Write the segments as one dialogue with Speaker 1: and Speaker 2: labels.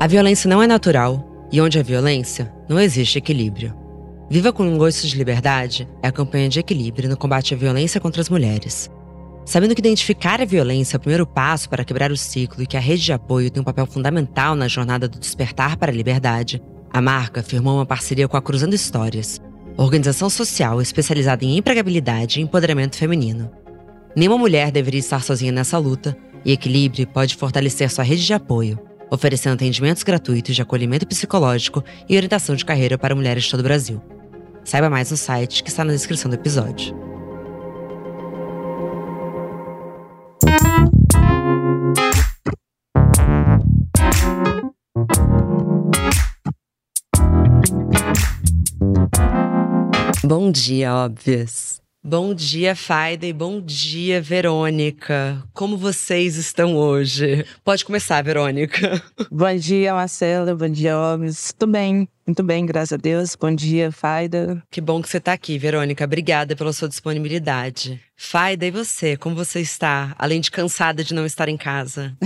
Speaker 1: A violência não é natural e onde há violência, não existe equilíbrio. Viva com um gosto de liberdade é a campanha de equilíbrio no combate à violência contra as mulheres. Sabendo que identificar a violência é o primeiro passo para quebrar o ciclo e que a rede de apoio tem um papel fundamental na jornada do despertar para a liberdade, a marca firmou uma parceria com a Cruzando Histórias, organização social especializada em empregabilidade e empoderamento feminino. Nenhuma mulher deveria estar sozinha nessa luta e Equilíbrio pode fortalecer sua rede de apoio, oferecendo atendimentos gratuitos de acolhimento psicológico e orientação de carreira para mulheres de todo o Brasil. Saiba mais no site que está na descrição do episódio. Bom dia, óbvias. Bom dia, Faida, e bom dia, Verônica. Como vocês estão hoje? Pode começar, Verônica.
Speaker 2: Bom dia, Marcela. Bom dia, homens. Tudo bem, muito bem, graças a Deus. Bom dia, Faida.
Speaker 1: Que bom que você está aqui, Verônica. Obrigada pela sua disponibilidade. Faida, e você? Como você está? Além de cansada de não estar em casa.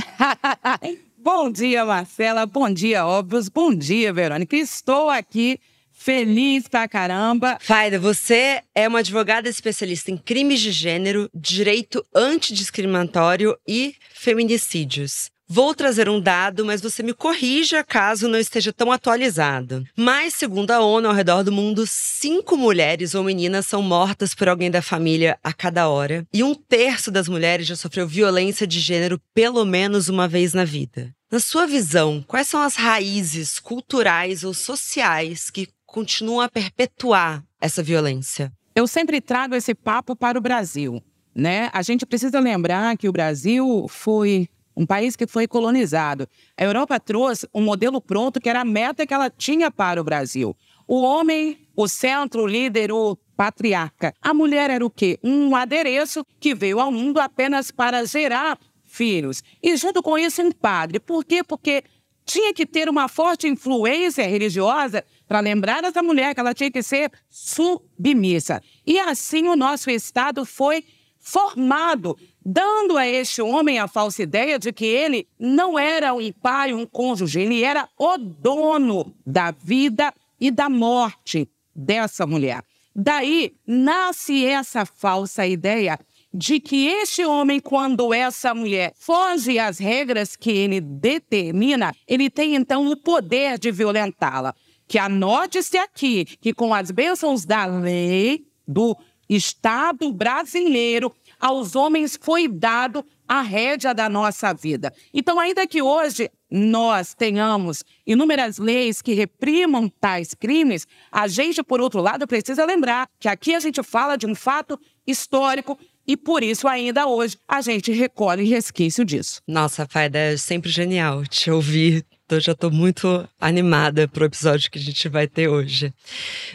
Speaker 3: bom dia, Marcela. Bom dia, óbvios. Bom dia, Verônica. Estou aqui Feliz pra caramba.
Speaker 1: Faida, você é uma advogada especialista em crimes de gênero, direito antidiscriminatório e feminicídios. Vou trazer um dado, mas você me corrija caso não esteja tão atualizado. Mas, segundo a ONU, ao redor do mundo, cinco mulheres ou meninas são mortas por alguém da família a cada hora. E um terço das mulheres já sofreu violência de gênero pelo menos uma vez na vida. Na sua visão, quais são as raízes culturais ou sociais que continuam a perpetuar essa violência?
Speaker 3: Eu sempre trago esse papo para o Brasil. Né? A gente precisa lembrar que o Brasil foi um país que foi colonizado. A Europa trouxe um modelo pronto que era a meta que ela tinha para o Brasil. O homem, o centro, o líder, o patriarca. A mulher era o quê? Um adereço que veio ao mundo apenas para gerar filhos. E junto com isso, um padre. Por quê? Porque tinha que ter uma forte influência religiosa para lembrar essa mulher que ela tinha que ser submissa. E assim o nosso Estado foi formado, dando a este homem a falsa ideia de que ele não era um pai, um cônjuge, ele era o dono da vida e da morte dessa mulher. Daí nasce essa falsa ideia de que este homem, quando essa mulher foge às regras que ele determina, ele tem então o poder de violentá-la. Que anote-se aqui que, com as bênçãos da lei do Estado brasileiro, aos homens foi dado a rédea da nossa vida. Então, ainda que hoje nós tenhamos inúmeras leis que reprimam tais crimes, a gente, por outro lado, precisa lembrar que aqui a gente fala de um fato histórico e por isso, ainda hoje, a gente recolhe resquício disso.
Speaker 1: Nossa, Faida, é sempre genial te ouvir. Eu já estou muito animada para o episódio que a gente vai ter hoje.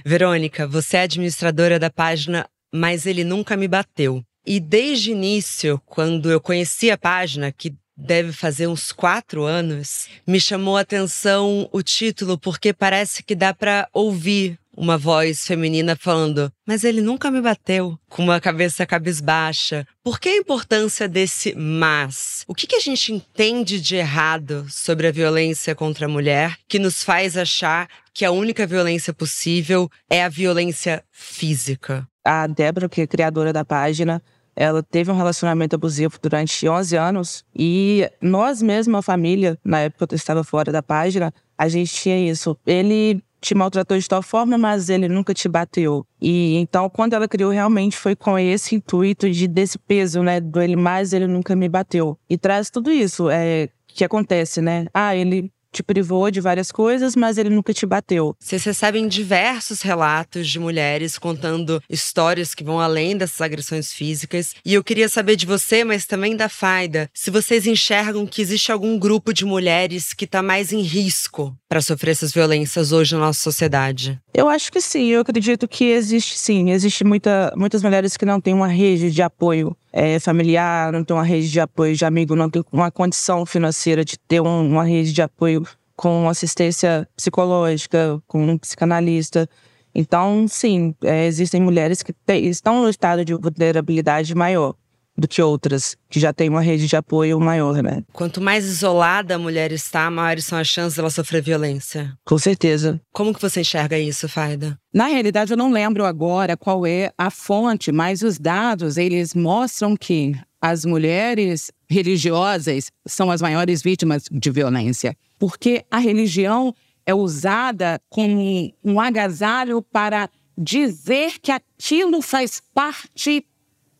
Speaker 1: Verônica, você é administradora da página Mas Ele Nunca Me Bateu. E desde o início, quando eu conheci a página, que deve fazer uns quatro anos, me chamou a atenção o título, porque parece que dá para ouvir uma voz feminina falando: Mas ele nunca me bateu, com uma cabeça cabisbaixa. Por que a importância desse mas? O que, que a gente entende de errado sobre a violência contra a mulher que nos faz achar que a única violência possível é a violência física?
Speaker 2: A Débora, que é criadora da página, ela teve um relacionamento abusivo durante 11 anos e nós mesma, a família, na época eu estava fora da página, a gente tinha isso. Ele te maltratou de tal forma, mas ele nunca te bateu. E então, quando ela criou, realmente foi com esse intuito de desse peso, né? Do ele mais, ele nunca me bateu. E traz tudo isso, é que acontece, né? Ah, ele te privou de várias coisas, mas ele nunca te bateu.
Speaker 1: Vocês recebem diversos relatos de mulheres contando histórias que vão além dessas agressões físicas. E eu queria saber de você, mas também da Faida, se vocês enxergam que existe algum grupo de mulheres que está mais em risco para sofrer essas violências hoje na nossa sociedade.
Speaker 2: Eu acho que sim, eu acredito que existe sim. Existe muita, muitas mulheres que não têm uma rede de apoio é, familiar, não tem uma rede de apoio de amigo, não tem uma condição financeira de ter um, uma rede de apoio com assistência psicológica, com um psicanalista. Então, sim, é, existem mulheres que te, estão no estado de vulnerabilidade maior. Do que outras, que já têm uma rede de apoio maior, né?
Speaker 1: Quanto mais isolada a mulher está, maiores são as chances dela sofrer violência.
Speaker 2: Com certeza.
Speaker 1: Como que você enxerga isso, Faida?
Speaker 3: Na realidade, eu não lembro agora qual é a fonte, mas os dados, eles mostram que as mulheres religiosas são as maiores vítimas de violência, porque a religião é usada como um agasalho para dizer que aquilo faz parte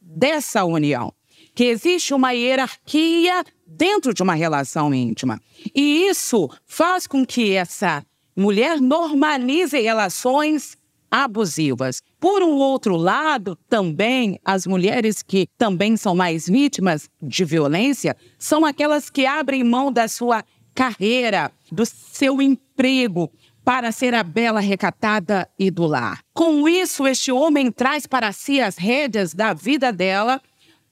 Speaker 3: dessa união, que existe uma hierarquia dentro de uma relação íntima. E isso faz com que essa mulher normalize relações abusivas. Por um outro lado, também as mulheres que também são mais vítimas de violência são aquelas que abrem mão da sua carreira, do seu emprego, para ser a bela recatada e do lar. Com isso, este homem traz para si as rédeas da vida dela.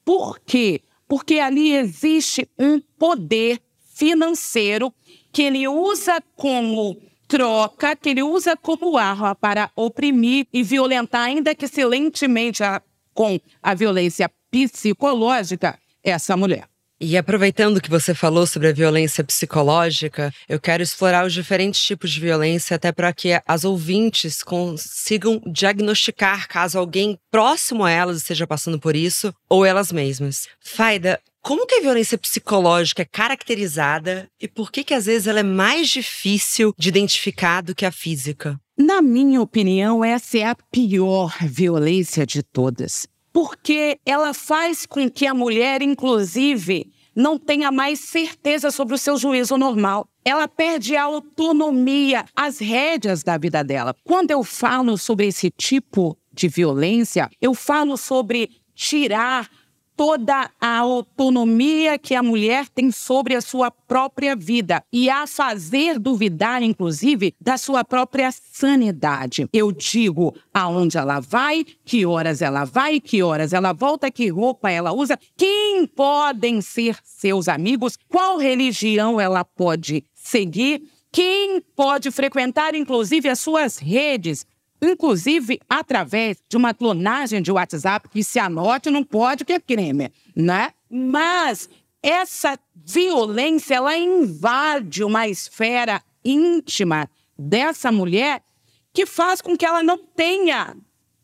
Speaker 3: Por quê? Porque ali existe um poder financeiro que ele usa como troca, que ele usa como arma para oprimir e violentar, ainda que silentemente, a, com a violência psicológica, essa mulher.
Speaker 1: E aproveitando que você falou sobre a violência psicológica, eu quero explorar os diferentes tipos de violência até para que as ouvintes consigam diagnosticar caso alguém próximo a elas esteja passando por isso ou elas mesmas. Faida, como que a violência psicológica é caracterizada e por que que às vezes ela é mais difícil de identificar do que a física?
Speaker 3: Na minha opinião, essa é a pior violência de todas porque ela faz com que a mulher, inclusive, não tenha mais certeza sobre o seu juízo normal. Ela perde a autonomia, as rédeas da vida dela. Quando eu falo sobre esse tipo de violência, eu falo sobre tirar toda a autonomia que a mulher tem sobre a sua própria vida e a fazer duvidar, inclusive, da sua própria sanidade. Eu digo aonde ela vai, que horas ela vai, que horas ela volta, que roupa ela usa, quem podem ser seus amigos, qual religião ela pode seguir. Quem pode frequentar, inclusive, as suas redes, inclusive através de uma clonagem de WhatsApp que se anote não pode que é crime, né? Mas essa violência ela invade uma esfera íntima dessa mulher que faz com que ela não tenha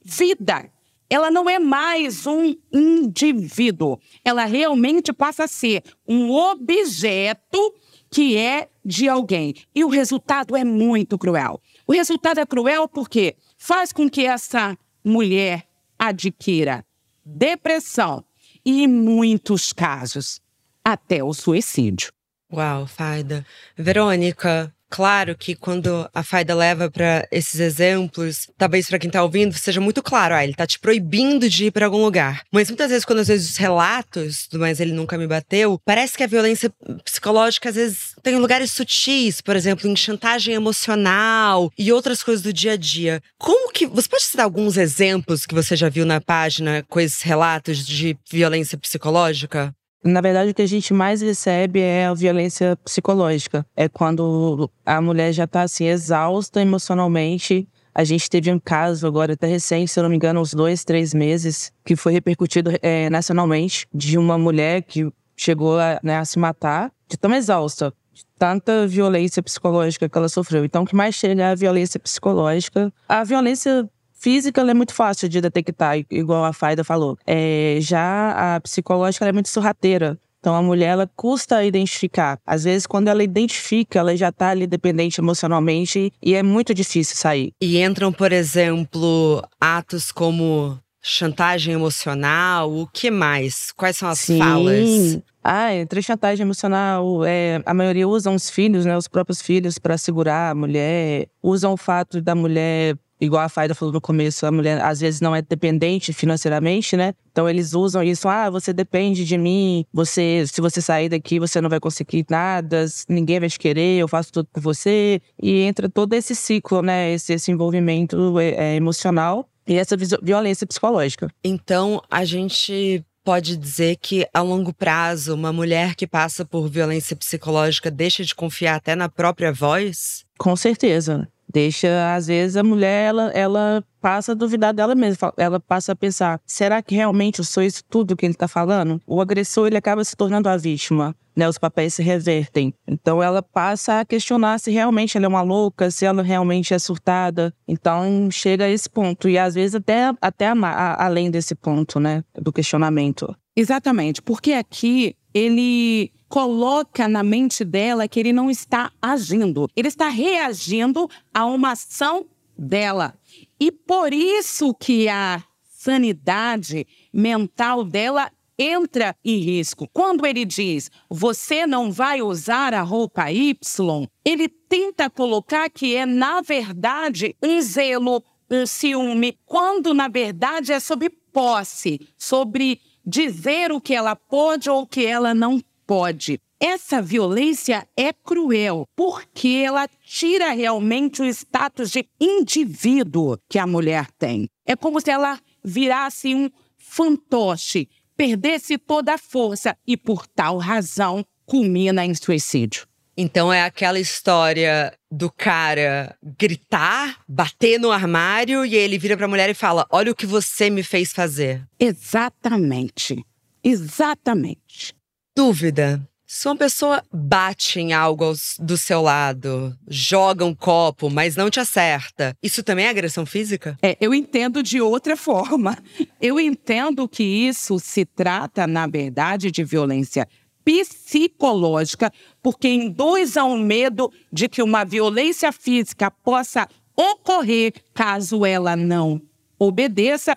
Speaker 3: vida. Ela não é mais um indivíduo. Ela realmente passa a ser um objeto que é de alguém. E o resultado é muito cruel. O resultado é cruel porque faz com que essa mulher adquira depressão e, em muitos casos, até o suicídio.
Speaker 1: Uau, Faida. Verônica, Claro que quando a Faida leva para esses exemplos, talvez para quem tá ouvindo seja muito claro, ah, ele tá te proibindo de ir para algum lugar. Mas muitas vezes quando às vezes os relatos do mas ele nunca me bateu, parece que a violência psicológica às vezes tem lugares sutis, por exemplo, em chantagem emocional e outras coisas do dia a dia. Como que você pode citar alguns exemplos que você já viu na página com esses relatos de violência psicológica?
Speaker 2: Na verdade, o que a gente mais recebe é a violência psicológica. É quando a mulher já está assim, exausta emocionalmente. A gente teve um caso agora, até recente, se eu não me engano, uns dois, três meses, que foi repercutido é, nacionalmente, de uma mulher que chegou a, né, a se matar de tão exausta, de tanta violência psicológica que ela sofreu. Então, o que mais chega é a violência psicológica. A violência física é muito fácil de detectar, igual a Faida falou. É, já a psicológica é muito sorrateira. Então a mulher ela custa identificar. Às vezes quando ela identifica, ela já está ali dependente emocionalmente e é muito difícil sair.
Speaker 1: E entram, por exemplo, atos como chantagem emocional, o que mais? Quais são as
Speaker 2: Sim.
Speaker 1: falas?
Speaker 2: Ah, entre chantagem emocional, é, a maioria usam os filhos, né, os próprios filhos para segurar a mulher, usam o fato da mulher igual a Faida falou no começo, a mulher às vezes não é dependente financeiramente, né? Então eles usam isso, ah, você depende de mim, você, se você sair daqui, você não vai conseguir nada, ninguém vai te querer, eu faço tudo por você. E entra todo esse ciclo, né? Esse, esse envolvimento é, é, emocional e essa violência psicológica.
Speaker 1: Então a gente pode dizer que a longo prazo uma mulher que passa por violência psicológica deixa de confiar até na própria voz?
Speaker 2: Com certeza deixa, às vezes, a mulher, ela, ela passa a duvidar dela mesma. Ela passa a pensar: será que realmente eu sou isso tudo que ele está falando? O agressor ele acaba se tornando a vítima. Né, os papéis se revertem. Então ela passa a questionar se realmente ela é uma louca, se ela realmente é surtada. Então chega a esse ponto. E às vezes até, até a, a, além desse ponto, né? Do questionamento.
Speaker 3: Exatamente. Porque aqui ele coloca na mente dela que ele não está agindo. Ele está reagindo a uma ação dela. E por isso que a sanidade mental dela entra em risco. Quando ele diz, você não vai usar a roupa Y, ele tenta colocar que é, na verdade, um zelo, um ciúme, quando, na verdade, é sobre posse, sobre dizer o que ela pode ou o que ela não pode. Essa violência é cruel porque ela tira realmente o status de indivíduo que a mulher tem. É como se ela virasse um fantoche, perdesse toda a força e, por tal razão, culmina em suicídio.
Speaker 1: Então é aquela história do cara gritar, bater no armário e ele vira para a mulher e fala: "Olha o que você me fez fazer".
Speaker 3: Exatamente. Exatamente.
Speaker 1: Dúvida. Se uma pessoa bate em algo do seu lado, joga um copo, mas não te acerta, isso também é agressão física?
Speaker 3: É, eu entendo de outra forma. Eu entendo que isso se trata, na verdade, de violência psicológica, porque induz ao medo de que uma violência física possa ocorrer caso ela não obedeça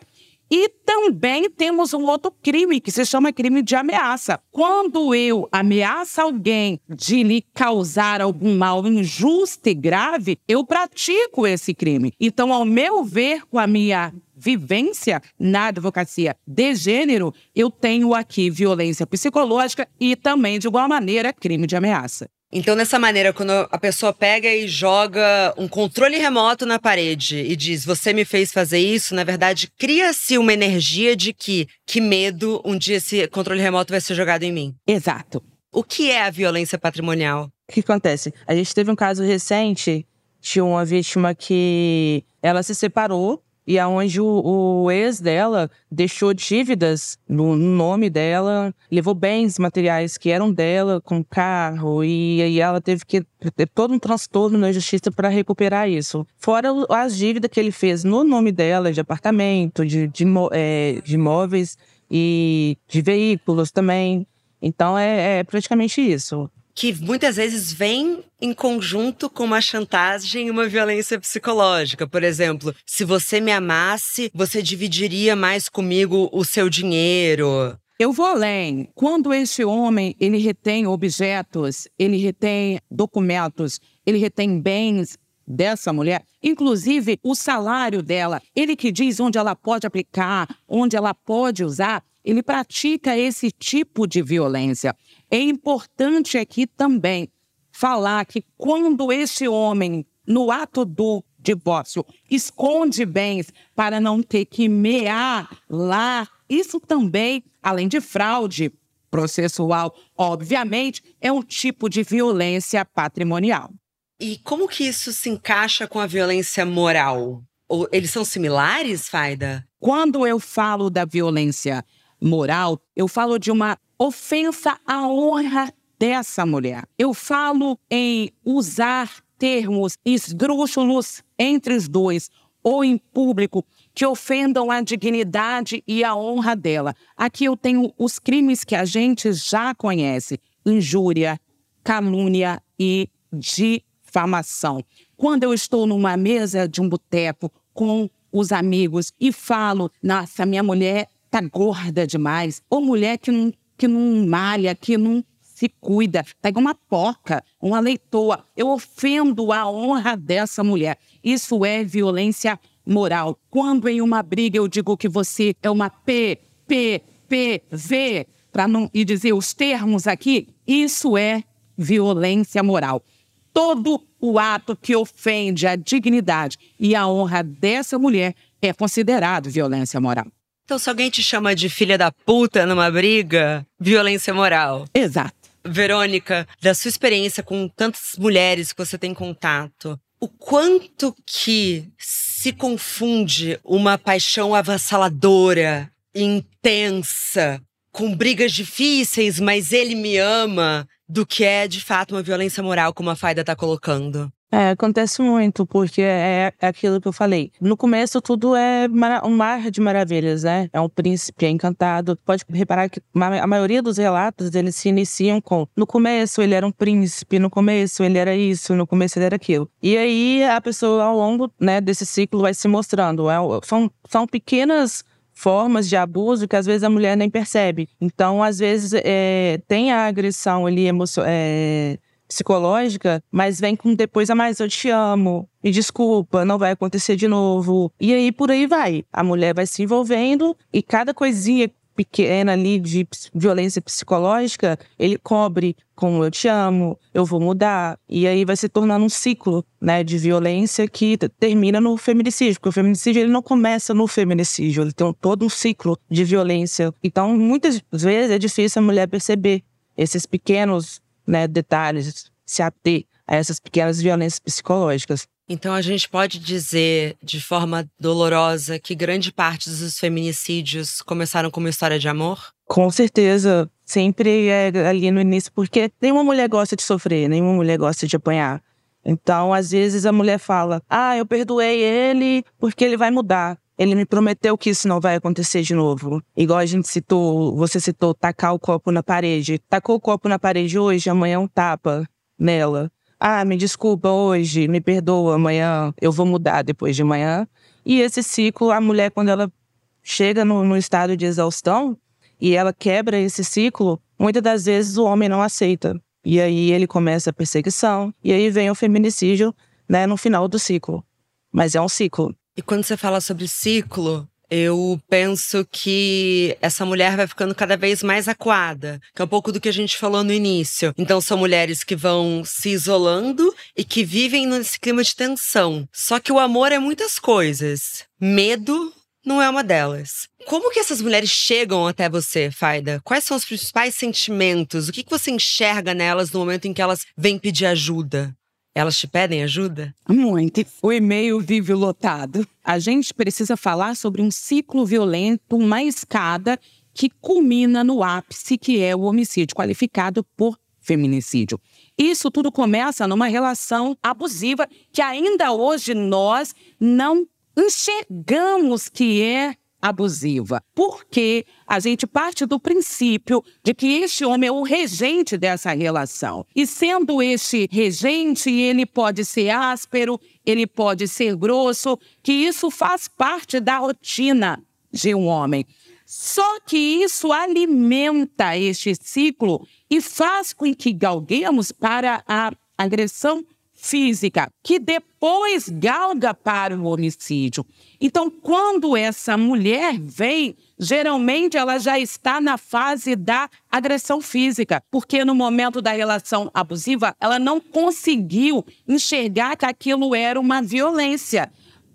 Speaker 3: e também temos um outro crime que se chama crime de ameaça. Quando eu ameaço alguém de lhe causar algum mal injusto e grave, eu pratico esse crime. Então, ao meu ver, com a minha vivência na advocacia de gênero, eu tenho aqui violência psicológica e também, de igual maneira, crime de ameaça.
Speaker 1: Então, dessa maneira, quando a pessoa pega e joga um controle remoto na parede e diz, você me fez fazer isso, na verdade, cria-se uma energia de que, que medo, um dia esse controle remoto vai ser jogado em mim.
Speaker 3: Exato.
Speaker 1: O que é a violência patrimonial?
Speaker 2: O que acontece? A gente teve um caso recente de uma vítima que ela se separou e aonde o, o, ex dela deixou dívidas no, nome dela, levou bens materiais que eram dela, com carro, e, e ela teve que ter todo um transtorno na justiça para recuperar isso. Fora as dívidas que ele fez no nome dela, de apartamento, de, de, é, de imóveis e de veículos também. Então é, é praticamente isso
Speaker 1: que muitas vezes vem em conjunto com uma chantagem e uma violência psicológica. Por exemplo, se você me amasse, você dividiria mais comigo o seu dinheiro.
Speaker 3: Eu vou além. Quando esse homem ele retém objetos, ele retém documentos, ele retém bens dessa mulher, inclusive o salário dela, ele que diz onde ela pode aplicar, onde ela pode usar, ele pratica esse tipo de violência. É importante aqui também falar que quando esse homem, no ato do divórcio, esconde bens para não ter que mear lá, isso também, além de fraude processual, obviamente, é um tipo de violência patrimonial.
Speaker 1: E como que isso se encaixa com a violência moral? Ou eles são similares, Faida?
Speaker 3: Quando eu falo da violência moral, eu falo de uma ofensa à honra dessa mulher. Eu falo em usar termos esdrúxulos entre os dois ou em público que ofendam a dignidade e a honra dela. Aqui eu tenho os crimes que a gente já conhece: injúria, calúnia e difamação. Quando eu estou numa mesa de um boteco com os amigos e falo, nossa, minha mulher tá gorda demais, ou mulher que não que não malha, que não se cuida, tá igual uma porca, uma leitoa. Eu ofendo a honra dessa mulher. Isso é violência moral. Quando em uma briga eu digo que você é uma P, P, P, V, para não e dizer os termos aqui, isso é violência moral. Todo o ato que ofende a dignidade e a honra dessa mulher é considerado violência moral.
Speaker 1: Então, se alguém te chama de filha da puta numa briga, violência moral.
Speaker 3: Exato.
Speaker 1: Verônica, da sua experiência com tantas mulheres que você tem contato, o quanto que se confunde uma paixão avassaladora, intensa, com brigas difíceis, mas ele me ama, do que é de fato uma violência moral, como a Faida está colocando.
Speaker 2: É, acontece muito, porque é, é, aquilo que eu falei. No começo, tudo é um mar de maravilhas, né? É um príncipe, é encantado. Pode reparar que a maioria dos relatos, eles se iniciam com no começo ele era um príncipe, no começo ele era isso, no começo ele era aquilo. E aí, a pessoa, ao longo né, desse ciclo, vai se mostrando. É, são, são pequenas formas de abuso que às vezes a mulher nem percebe. Então, às vezes, é, tem a agressão ali. É, psicológica, mas vem com depois a mais eu te amo, me desculpa, não vai acontecer de novo. E aí por aí vai. A mulher vai se envolvendo e cada coisinha pequena ali de violência psicológica, ele cobre com eu te amo, eu vou mudar. E aí vai se tornando um ciclo, né, de violência que termina no feminicídio, porque o feminicídio ele não começa no feminicídio, ele tem todo um ciclo de violência. Então, muitas vezes é difícil a mulher perceber esses pequenos né, detalhes, se ater a essas pequenas violências psicológicas.
Speaker 1: Então a gente pode dizer de forma dolorosa que grande parte dos feminicídios começaram com uma história de amor?
Speaker 2: Com certeza, sempre é ali no início, porque nenhuma mulher gosta de sofrer, nenhuma mulher gosta de apanhar. Então, às vezes a mulher fala: "Ah, eu perdoei ele porque ele vai mudar". Ele me prometeu que isso não vai acontecer de novo. Igual a gente citou, você citou tacar o copo na parede. Tacou o copo na parede hoje, amanhã é um tapa nela. Ah, me desculpa hoje, me perdoa, amanhã eu vou mudar depois de manhã. E esse ciclo, a mulher, quando ela chega no, no estado de exaustão e ela quebra esse ciclo, muitas das vezes o homem não aceita. E aí ele começa a perseguição, e aí vem o feminicídio, né, no final do ciclo. Mas é um ciclo.
Speaker 1: E quando você fala sobre ciclo, eu penso que essa mulher vai ficando cada vez mais acuada, que é um pouco do que a gente falou no início. Então são mulheres que vão se isolando e que vivem nesse clima de tensão. Só que o amor é muitas coisas. Medo não é uma delas. Como que essas mulheres chegam até você, Faida? Quais são os principais sentimentos? O que, que você enxerga nelas no momento em que elas vêm pedir ajuda? Elas te pedem ajuda?
Speaker 3: Muito. O e-mail vive lotado. A gente precisa falar sobre um ciclo violento, uma escada que culmina no ápice, que é o homicídio qualificado por feminicídio. Isso tudo começa numa relação abusiva que ainda hoje nós não enxergamos que é abusiva. Porque a gente parte do princípio de que este homem é o regente dessa relação. E sendo este regente, ele pode ser áspero, ele pode ser grosso, que isso faz parte da rotina de um homem. Só que isso alimenta este ciclo e faz com que galguemos para a agressão física, que depois galga para o homicídio. Então, quando essa mulher vem, geralmente ela já está na fase da agressão física, porque no momento da relação abusiva, ela não conseguiu enxergar que aquilo era uma violência.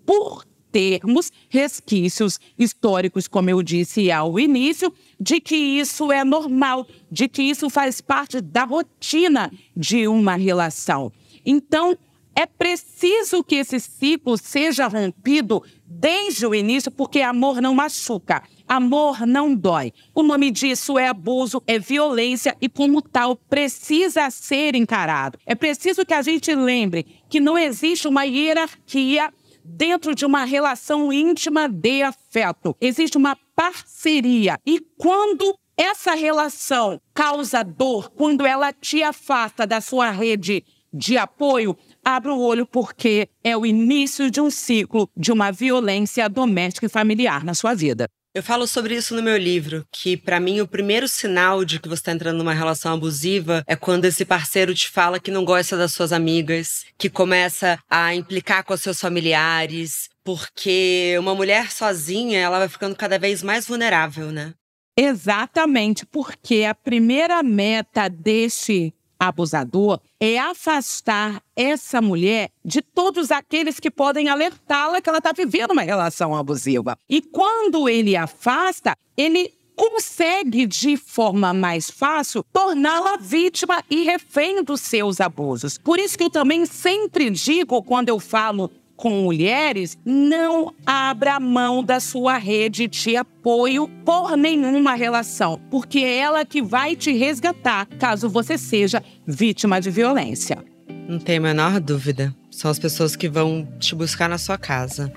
Speaker 3: Por termos resquícios históricos, como eu disse ao início, de que isso é normal, de que isso faz parte da rotina de uma relação. Então, é preciso que esse ciclo seja rompido desde o início, porque amor não machuca, amor não dói. O nome disso é abuso, é violência e, como tal, precisa ser encarado. É preciso que a gente lembre que não existe uma hierarquia dentro de uma relação íntima de afeto. Existe uma parceria. E quando essa relação causa dor, quando ela te afasta da sua rede de apoio, abra o olho porque é o início de um ciclo de uma violência doméstica e familiar na sua vida.
Speaker 1: Eu falo sobre isso no meu livro, que para mim o primeiro sinal de que você está entrando numa relação abusiva é quando esse parceiro te fala que não gosta das suas amigas, que começa a implicar com os seus familiares, porque uma mulher sozinha, ela vai ficando cada vez mais vulnerável, né?
Speaker 3: Exatamente, porque a primeira meta deste abusador é afastar essa mulher de todos aqueles que podem alertá-la que ela está vivendo uma relação abusiva. E quando ele afasta, ele consegue, de forma mais fácil, torná-la vítima e refém dos seus abusos. Por isso que eu também sempre digo, quando eu falo com mulheres, não abra mão da sua rede de apoio por nenhuma relação, porque é ela que vai te resgatar caso você seja vítima de violência.
Speaker 1: Não tem a menor dúvida. São as pessoas que vão te buscar na sua casa.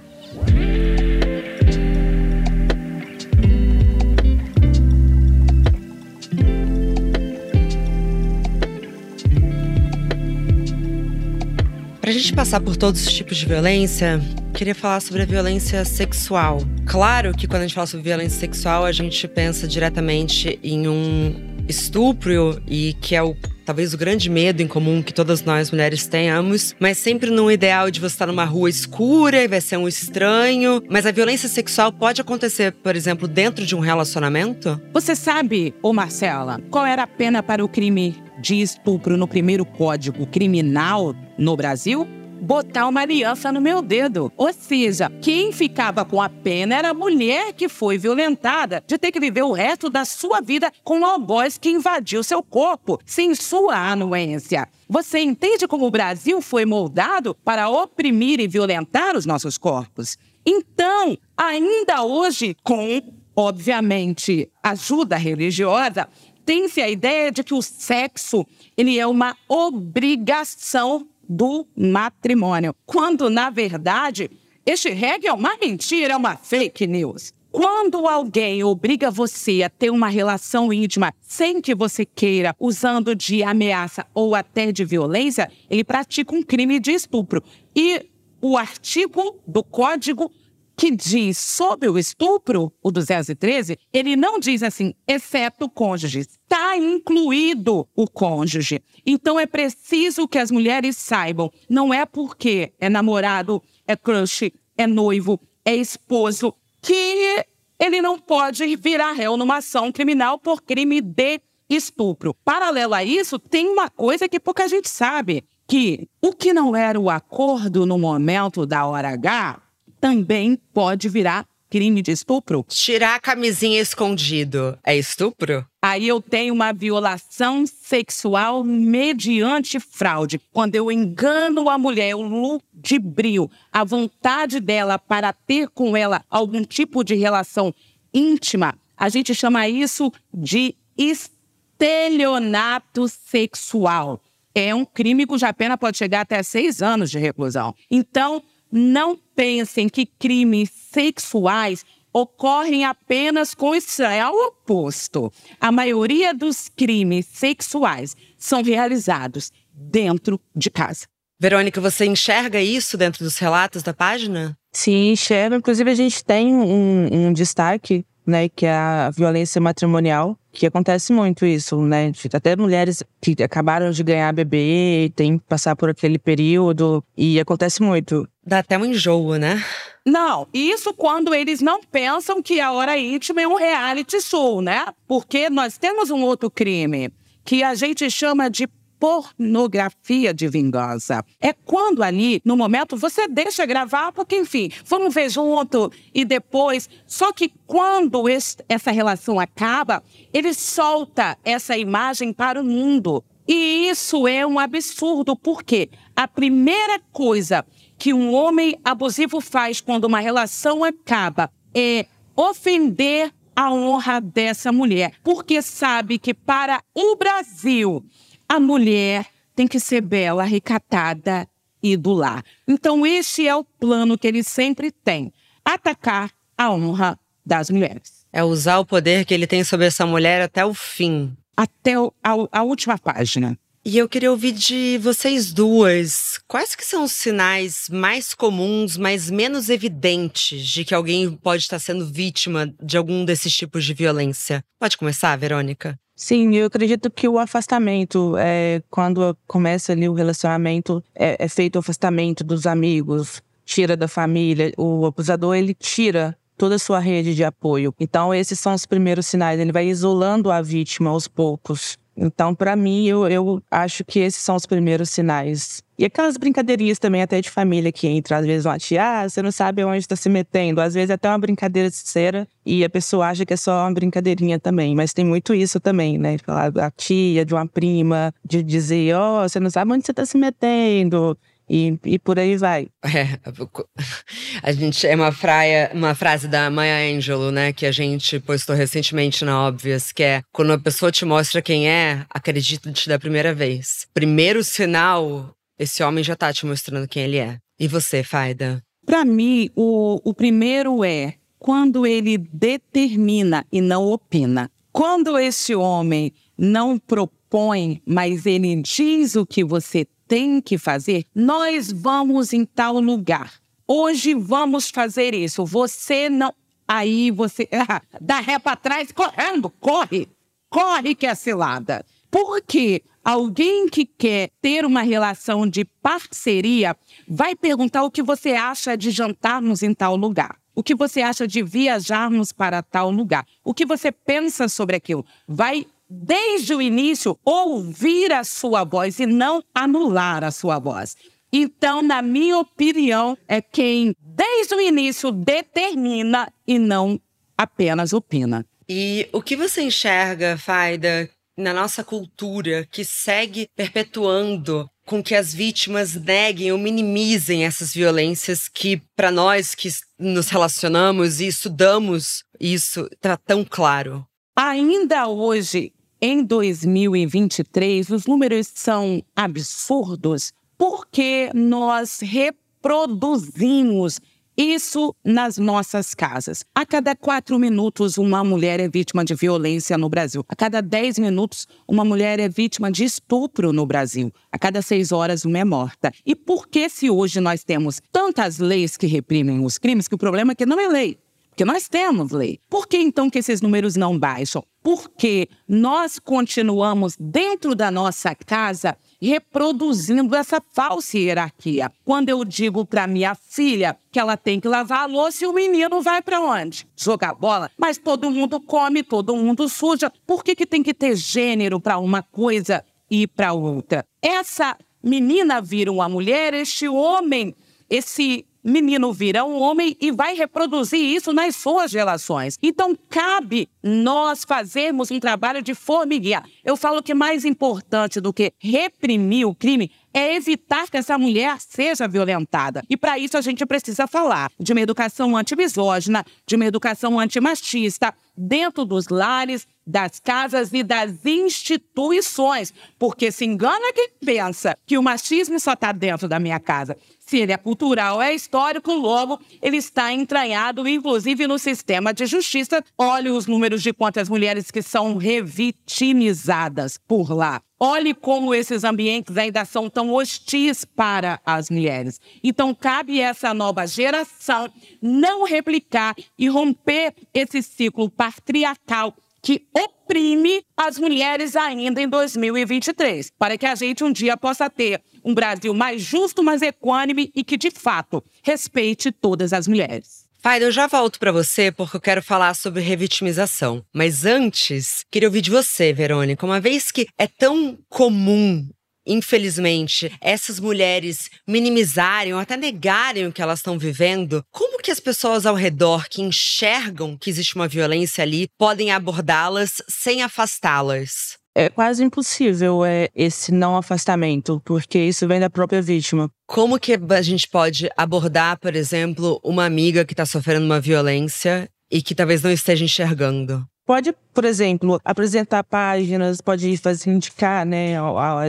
Speaker 1: Para a gente passar por todos os tipos de violência, queria falar sobre a violência sexual. Claro que quando a gente fala sobre violência sexual, a gente pensa diretamente em um estupro e que é o talvez o grande medo em comum que todas nós mulheres tenhamos, mas sempre no ideal de você estar numa rua escura e vai ser um estranho. Mas a violência sexual pode acontecer, por exemplo, dentro de um relacionamento?
Speaker 3: Você sabe, ô Marcela, qual era a pena para o crime de estupro no primeiro código criminal no Brasil? Botar uma aliança no meu dedo. Ou seja, quem ficava com a pena era a mulher que foi violentada, de ter que viver o resto da sua vida com um algoz que invadiu seu corpo, sem sua anuência. Você entende como o Brasil foi moldado para oprimir e violentar os nossos corpos? Então, ainda hoje, com, obviamente, ajuda religiosa, tem-se a ideia de que o sexo ele é uma obrigação do matrimônio, quando na verdade este reggae é uma mentira, é uma fake news. Quando alguém obriga você a ter uma relação íntima sem que você queira, usando de ameaça ou até de violência, ele pratica um crime de estupro. E o artigo do Código que diz sobre o estupro, o 213, ele não diz assim, exceto o cônjuge. Está incluído o cônjuge. Então é preciso que as mulheres saibam. Não é porque é namorado, é crush, é noivo, é esposo, que ele não pode virar réu numa ação criminal por crime de estupro. Paralelo a isso, tem uma coisa que pouca gente sabe. Que o que não era o acordo no momento da hora H, também pode virar crime de estupro.
Speaker 1: Tirar a camisinha escondido é estupro?
Speaker 3: Aí eu tenho uma violação sexual mediante fraude. Quando eu engano a mulher, eu ludibrio a vontade dela para ter com ela algum tipo de relação íntima, a gente chama isso de estelionato sexual. É um crime cuja pena pode chegar até seis anos de reclusão. Então, não pensem que crimes sexuais ocorrem apenas com Israel oposto. A maioria dos crimes sexuais são realizados dentro de casa.
Speaker 1: Verônica, você enxerga isso dentro dos relatos da página?
Speaker 2: Sim, enxergo. Inclusive, a gente tem um, um destaque né, que é a violência matrimonial, que acontece muito isso, né? Até mulheres que acabaram de ganhar bebê, tem que passar por aquele período, e acontece muito.
Speaker 1: Dá até um enjoo, né?
Speaker 3: Não, isso quando eles não pensam que a hora íntima é um reality show, né? Porque nós temos um outro crime que a gente chama de pornografia de vingança. É quando ali, no momento, você deixa gravar, porque, enfim, vamos ver junto e depois. Só que quando esse, essa relação acaba, ele solta essa imagem para o mundo. E isso é um absurdo, porque a primeira coisa que um homem abusivo faz quando uma relação acaba é ofender a honra dessa mulher, porque sabe que para o Brasil a mulher tem que ser bela, recatada e do lar. Então, esse é o plano que ele sempre tem: atacar a honra das mulheres.
Speaker 1: É usar o poder que ele tem sobre essa mulher até o fim.
Speaker 3: Até o, a, a última página.
Speaker 1: E eu queria ouvir de vocês duas, quais que são os sinais mais comuns, mas menos evidentes de que alguém pode estar sendo vítima de algum desses tipos de violência? Pode começar, Verônica?
Speaker 2: Sim, eu acredito que o afastamento, é, quando começa ali o relacionamento, é, é feito o afastamento dos amigos, tira da família. O abusador, ele tira toda a sua rede de apoio. Então, esses são os primeiros sinais. Ele vai isolando a vítima aos poucos. Então, para mim, eu, eu acho que esses são os primeiros sinais. E aquelas brincadeirinhas também, até de família, que entra, às vezes, uma tia, ah, você não sabe onde está se metendo. Às vezes, até uma brincadeira sincera e a pessoa acha que é só uma brincadeirinha também. Mas tem muito isso também, né? Falar da tia, de uma prima, de dizer, ó, oh, você não sabe onde você está se metendo. E, e por aí vai.
Speaker 1: É, a gente é uma uma frase da Maya Angelou, né, que a gente postou recentemente na Óbvias, que é quando a pessoa te mostra quem é, acredita-te da primeira vez. Primeiro sinal, esse homem já tá te mostrando quem ele é. E você, Faida?
Speaker 3: Para mim, o, o primeiro é quando ele determina e não opina. Quando esse homem não propõe, mas ele diz o que você tem que fazer, nós vamos em tal lugar. Hoje vamos fazer isso. Você não. Aí você ah, dá ré para trás correndo, corre, corre que é cilada. Porque alguém que quer ter uma relação de parceria vai perguntar o que você acha de jantarmos em tal lugar. O que você acha de viajarmos para tal lugar? O que você pensa sobre aquilo? Vai desde o início, ouvir a sua voz e não anular a sua voz. Então, na minha opinião, é quem desde o início determina e não apenas opina.
Speaker 1: E o que você enxerga, Faida, na nossa cultura que segue perpetuando com que as vítimas neguem ou minimizem essas violências que, para nós que nos relacionamos e estudamos isso, está tão claro?
Speaker 3: Ainda hoje, em 2023, os números são absurdos porque nós reproduzimos isso nas nossas casas. A cada quatro minutos, uma mulher é vítima de violência no Brasil. A cada dez minutos, uma mulher é vítima de estupro no Brasil. A cada seis horas, uma é morta. E por que, se hoje nós temos tantas leis que reprimem os crimes, que o problema é que não é lei? Porque nós temos lei. Por que então que esses números não baixam? Porque nós continuamos dentro da nossa casa reproduzindo essa falsa hierarquia. Quando eu digo para minha filha que ela tem que lavar a louça e o menino vai para onde? Jogar bola. Mas todo mundo come, todo mundo suja. Por que, que tem que ter gênero para uma coisa e para outra? Essa menina vira uma mulher, este homem, esse menino vira um homem e vai reproduzir isso nas suas relações. Então, cabe nós fazermos um trabalho de formiguinha. Eu falo que mais importante do que reprimir o crime é evitar que essa mulher seja violentada. E para isso a gente precisa falar de uma educação antimisógina, de uma educação antimachista, dentro dos lares, das casas e das instituições. Porque se engana quem pensa que o machismo só está dentro da minha casa. Se ele é cultural, é histórico, logo ele está entranhado, inclusive no sistema de justiça. Olhe os números de quantas mulheres que são revitimizadas por lá. Olhe como esses ambientes ainda são tão hostis para as mulheres. Então, cabe essa nova geração não replicar e romper esse ciclo patriarcal que oprime as mulheres ainda em 2023, para que a gente um dia possa ter um Brasil mais justo, mais equânime e que, de fato, respeite todas as mulheres.
Speaker 1: Pai, eu já volto para você porque eu quero falar sobre revitimização. Mas antes, queria ouvir de você, Verônica. Uma vez que é tão comum infelizmente, essas mulheres minimizarem ou até negarem o que elas estão vivendo, como que as pessoas ao redor que enxergam que existe uma violência ali podem abordá-las sem afastá-las?
Speaker 2: É quase impossível é, esse não afastamento, porque isso vem da própria vítima.
Speaker 1: Como que a gente pode abordar, por exemplo, uma amiga que está sofrendo uma violência e que talvez não esteja enxergando?
Speaker 2: Pode, por exemplo, apresentar páginas, pode fazer indicar né,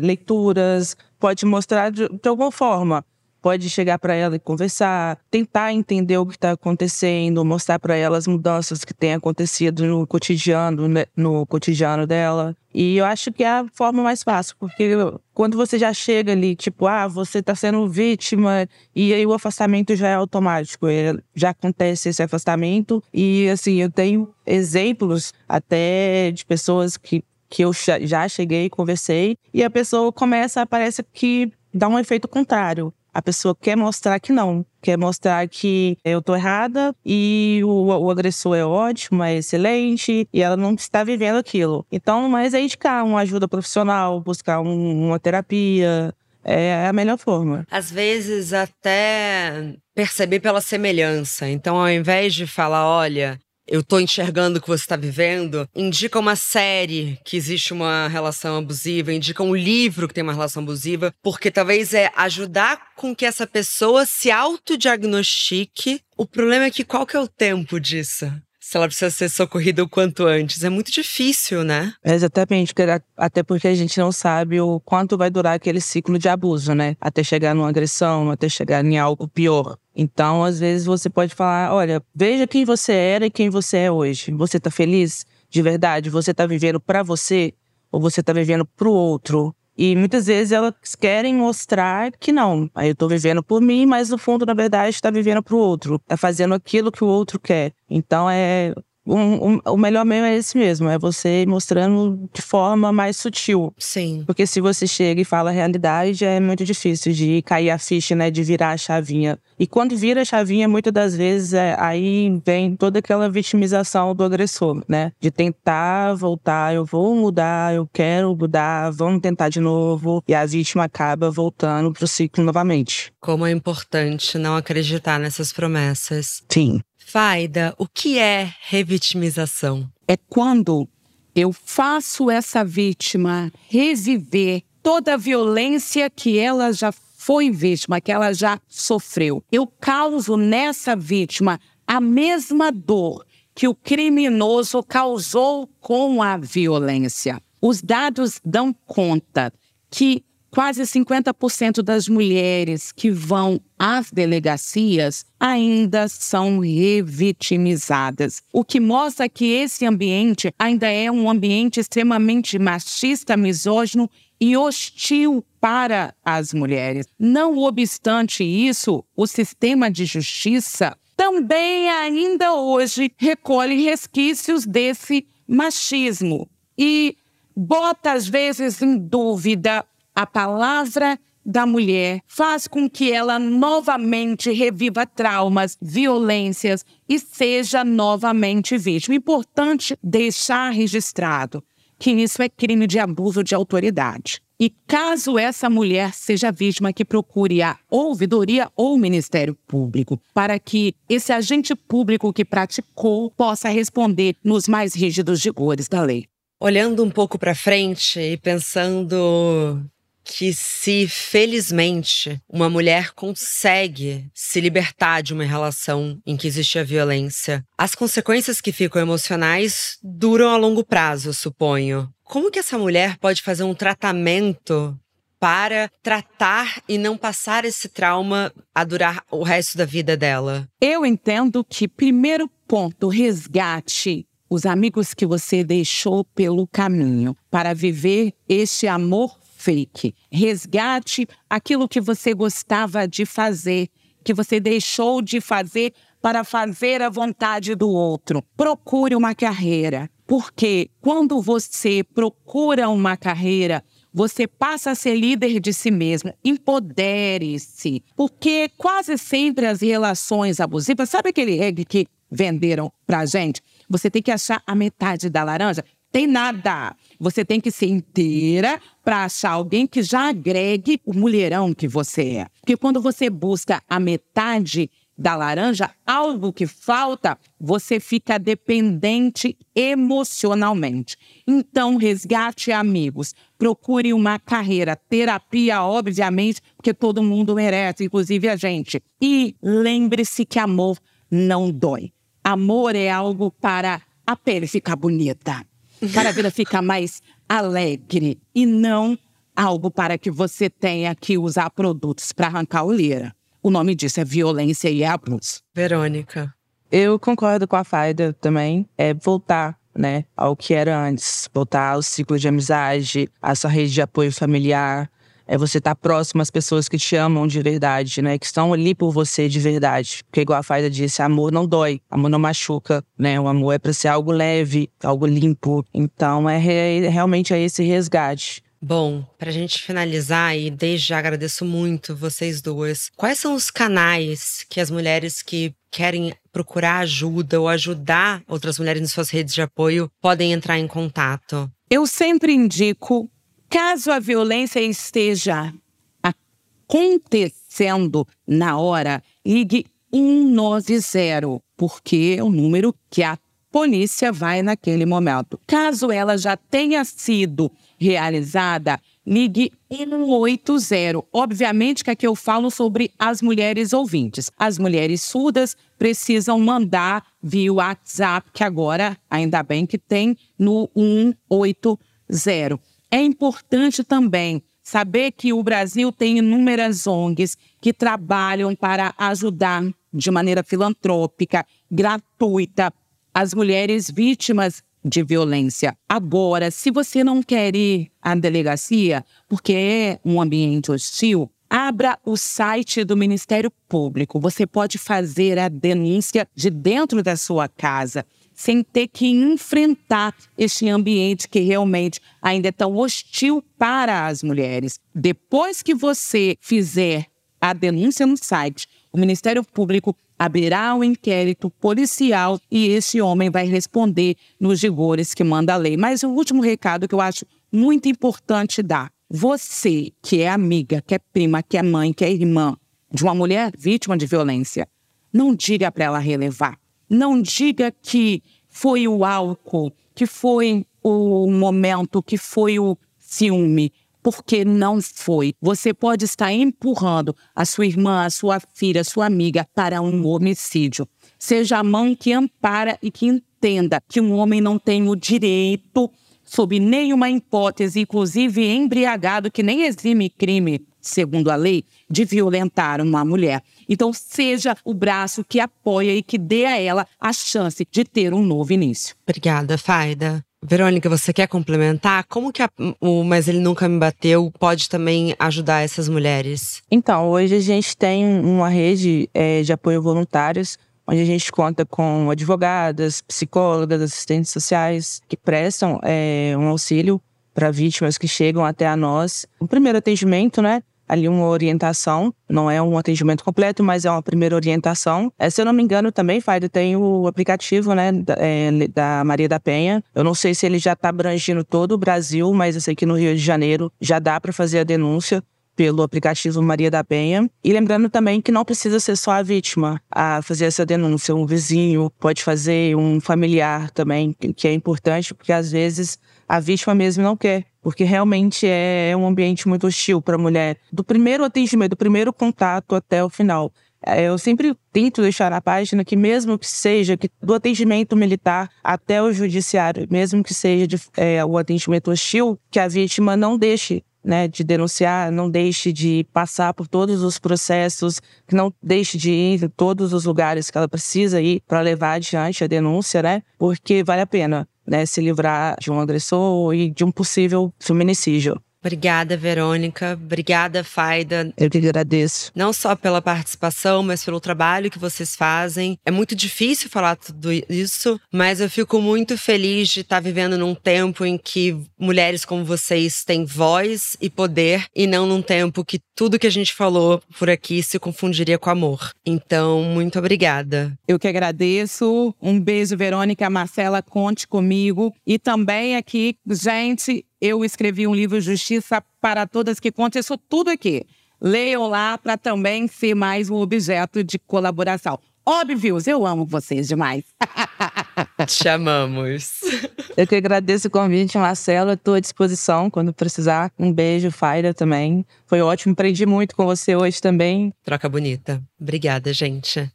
Speaker 2: leituras, pode mostrar de, de alguma forma pode chegar para ela e conversar, tentar entender o que está acontecendo, mostrar para ela as mudanças que têm acontecido no cotidiano, né, no cotidiano dela. E eu acho que é a forma mais fácil, porque quando você já chega ali, tipo, ah, você está sendo vítima, e aí o afastamento já é automático, é, já acontece esse afastamento. E assim, eu tenho exemplos até de pessoas que que eu já cheguei, conversei, e a pessoa começa, parece que dá um efeito contrário a pessoa quer mostrar que não. Quer mostrar que eu tô errada e o, o agressor é ótimo, é excelente e ela não está vivendo aquilo. Então, mas é indicar uma ajuda profissional, buscar um, uma terapia, é a melhor forma.
Speaker 1: Às vezes, até perceber pela semelhança. Então, ao invés de falar, olha, eu tô enxergando o que você está vivendo, indica uma série que existe uma relação abusiva, indica um livro que tem uma relação abusiva, porque talvez é ajudar com que essa pessoa se autodiagnostique. O problema é que qual que é o tempo disso? Se ela precisa ser socorrida o quanto antes. É muito difícil, né?
Speaker 2: Exatamente, até porque a gente não sabe o quanto vai durar aquele ciclo de abuso, né? Até chegar numa agressão, até chegar em algo pior. Então, às vezes você pode falar, olha, veja quem você era e quem você é hoje. Você tá feliz de verdade? Você tá vivendo para você ou você tá vivendo pro outro? E muitas vezes elas querem mostrar que não. Aí eu tô vivendo por mim, mas no fundo, na verdade, está vivendo pro outro. Tá fazendo aquilo que o outro quer. Então é um, um, o melhor meio é esse mesmo, é você mostrando de forma mais sutil.
Speaker 1: Sim.
Speaker 2: Porque se você chega e fala a realidade, é muito difícil de cair a ficha, né? De virar a chavinha. E quando vira a chavinha, muitas das vezes, é, aí vem toda aquela vitimização do agressor, né? De tentar voltar, eu vou mudar, eu quero mudar, vamos tentar de novo. E a vítima acaba voltando pro ciclo novamente.
Speaker 1: Como é importante não acreditar nessas promessas.
Speaker 2: Sim.
Speaker 1: Faida, o que é revitimização?
Speaker 3: É quando eu faço essa vítima reviver toda a violência que ela já foi vítima, que ela já sofreu. Eu causo nessa vítima a mesma dor que o criminoso causou com a violência. Os dados dão conta que quase 50% das mulheres que vão às delegacias ainda são revitimizadas, o que mostra que esse ambiente ainda é um ambiente extremamente machista, misógino e hostil para as mulheres. Não obstante isso, o sistema de justiça também ainda hoje recolhe resquícios desse machismo e bota às vezes em dúvida a palavra da mulher faz com que ela novamente reviva traumas, violências e seja novamente vítima. Importante deixar registrado que isso é crime de abuso de autoridade. E caso essa mulher seja vítima, que procure a ouvidoria ou o Ministério Público, para que esse agente público que praticou possa responder nos mais rígidos rigores da lei.
Speaker 1: Olhando um pouco para frente e pensando que se felizmente uma mulher consegue se libertar de uma relação em que existia violência, as consequências que ficam emocionais duram a longo prazo, suponho. Como que essa mulher pode fazer um tratamento para tratar e não passar esse trauma a durar o resto da vida dela?
Speaker 3: Eu entendo que primeiro ponto, resgate os amigos que você deixou pelo caminho para viver este amor fake. Resgate aquilo que você gostava de fazer, que você deixou de fazer para fazer a vontade do outro. Procure uma carreira, porque quando você procura uma carreira, você passa a ser líder de si mesmo. Empodere-se. Porque quase sempre as relações abusivas, sabe aquele reggae que venderam pra gente? Você tem que achar a metade da laranja tem nada. Você tem que ser inteira para achar alguém que já agregue o mulherão que você é. Porque quando você busca a metade da laranja, algo que falta, você fica dependente emocionalmente. Então, resgate amigos, procure uma carreira, terapia, obviamente, porque todo mundo merece, inclusive a gente. E lembre-se que amor não dói. Amor é algo para a pele ficar bonita para a vida ficar mais alegre e não algo para que você tenha que usar produtos para arrancar olheira. O nome disso é violência e abuso.
Speaker 1: Verônica.
Speaker 2: Eu concordo com a Faida também. É voltar né, ao que era antes. Voltar ao ciclo de amizade, à sua rede de apoio familiar, é você estar tá próximo às pessoas que te amam de verdade, né? Que estão ali por você de verdade. Porque, igual a Faida disse, amor não dói, amor não machuca, né? O amor é para ser algo leve, algo limpo. Então, é, é realmente é esse resgate.
Speaker 1: Bom, para a gente finalizar, e desde já agradeço muito vocês duas, quais são os canais que as mulheres que querem procurar ajuda ou ajudar outras mulheres em suas redes de apoio podem entrar em contato?
Speaker 3: Eu sempre indico, caso a violência esteja acontecendo na hora, ligue 190, porque é o número que a polícia vai naquele momento. Caso ela já tenha sido realizada, ligue 180. Obviamente que aqui eu falo sobre as mulheres ouvintes. As mulheres surdas precisam mandar via WhatsApp, que agora, ainda bem que tem no 180. É importante também saber que o Brasil tem inúmeras ONGs que trabalham para ajudar de maneira filantrópica, gratuita, as mulheres vítimas de violência. Agora, se você não quer ir à delegacia porque é um ambiente hostil, abra o site do Ministério Público. Você pode fazer a denúncia de dentro da sua casa, sem ter que enfrentar este ambiente que realmente ainda é tão hostil para as mulheres. Depois que você fizer a denúncia no site, o Ministério Público abrirá um inquérito policial e esse homem vai responder nos rigores que manda a lei. Mas o último recado que eu acho muito importante dar: você que é amiga, que é prima, que é mãe, que é irmã de uma mulher vítima de violência, não diga para ela relevar. Não diga que foi o álcool, que foi o momento, que foi o ciúme porque não foi. Você pode estar empurrando a sua irmã, a sua filha, a sua amiga para um homicídio. Seja a mão que ampara e que entenda que um homem não tem o direito, sob nenhuma hipótese, inclusive embriagado, que nem exime crime, segundo a lei, de violentar uma mulher. Então, seja o braço que apoia e que dê a ela a chance de ter um novo início.
Speaker 1: Obrigada, Faida. Verônica, você quer complementar? Como que a, o Mas Ele Nunca Me Bateu pode também ajudar essas mulheres?
Speaker 2: Então, hoje a gente tem uma rede é, de apoio voluntários, onde a gente conta com advogadas, psicólogas, assistentes sociais, que prestam é, um auxílio para vítimas que chegam até a nós. O primeiro atendimento, né? Ali uma orientação, não é um atendimento completo, mas é uma primeira orientação. É, se eu não me engano, também, Faido, tem o aplicativo né, da, é, da Maria da Penha. Eu não sei se ele já está abrangindo todo o Brasil, mas eu sei que no Rio de Janeiro já dá para fazer a denúncia pelo aplicativo Maria da Penha. E lembrando também que não precisa ser só a vítima a fazer essa denúncia. Um vizinho pode fazer, um familiar também, que é importante, porque às vezes a vítima mesmo não quer, porque realmente é um ambiente muito hostil para a mulher, do primeiro atendimento, do primeiro contato até o final. É, eu sempre tento deixar na página que, mesmo que seja que do atendimento militar até o judiciário, mesmo que seja de, é, o atendimento hostil, que a vítima não deixe né, de denunciar, não deixe de passar por todos os processos, que não deixe de ir em todos os lugares que ela precisa ir para levar adiante a denúncia, né? Porque vale a pena né, se livrar de um agressor e de um possível feminicídio.
Speaker 1: Obrigada, Verônica. Obrigada, Faida.
Speaker 2: Eu que agradeço.
Speaker 1: Não só pela participação, mas pelo trabalho que vocês fazem. É muito difícil falar tudo isso, mas eu fico muito feliz de estar vivendo num tempo em que mulheres como vocês têm voz e poder, e não num tempo que tudo que a gente falou por aqui se confundiria com amor. Então, muito obrigada.
Speaker 3: Eu que agradeço. Um beijo, Verônica. Marcela, conte comigo. E também aqui, gente, eu escrevi um livro Justiça para Todas que conta isso tudo aqui. Leiam lá para também ser mais um objeto de colaboração. Óbvios, eu amo vocês demais.
Speaker 1: Te amamos.
Speaker 2: Eu que agradeço o convite, Marcelo. Estou à disposição quando precisar. Um beijo, Faira também. Foi ótimo, aprendi muito com você hoje também.
Speaker 1: Troca bonita. Obrigada, gente.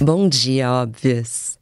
Speaker 1: Bom dia, óbvias!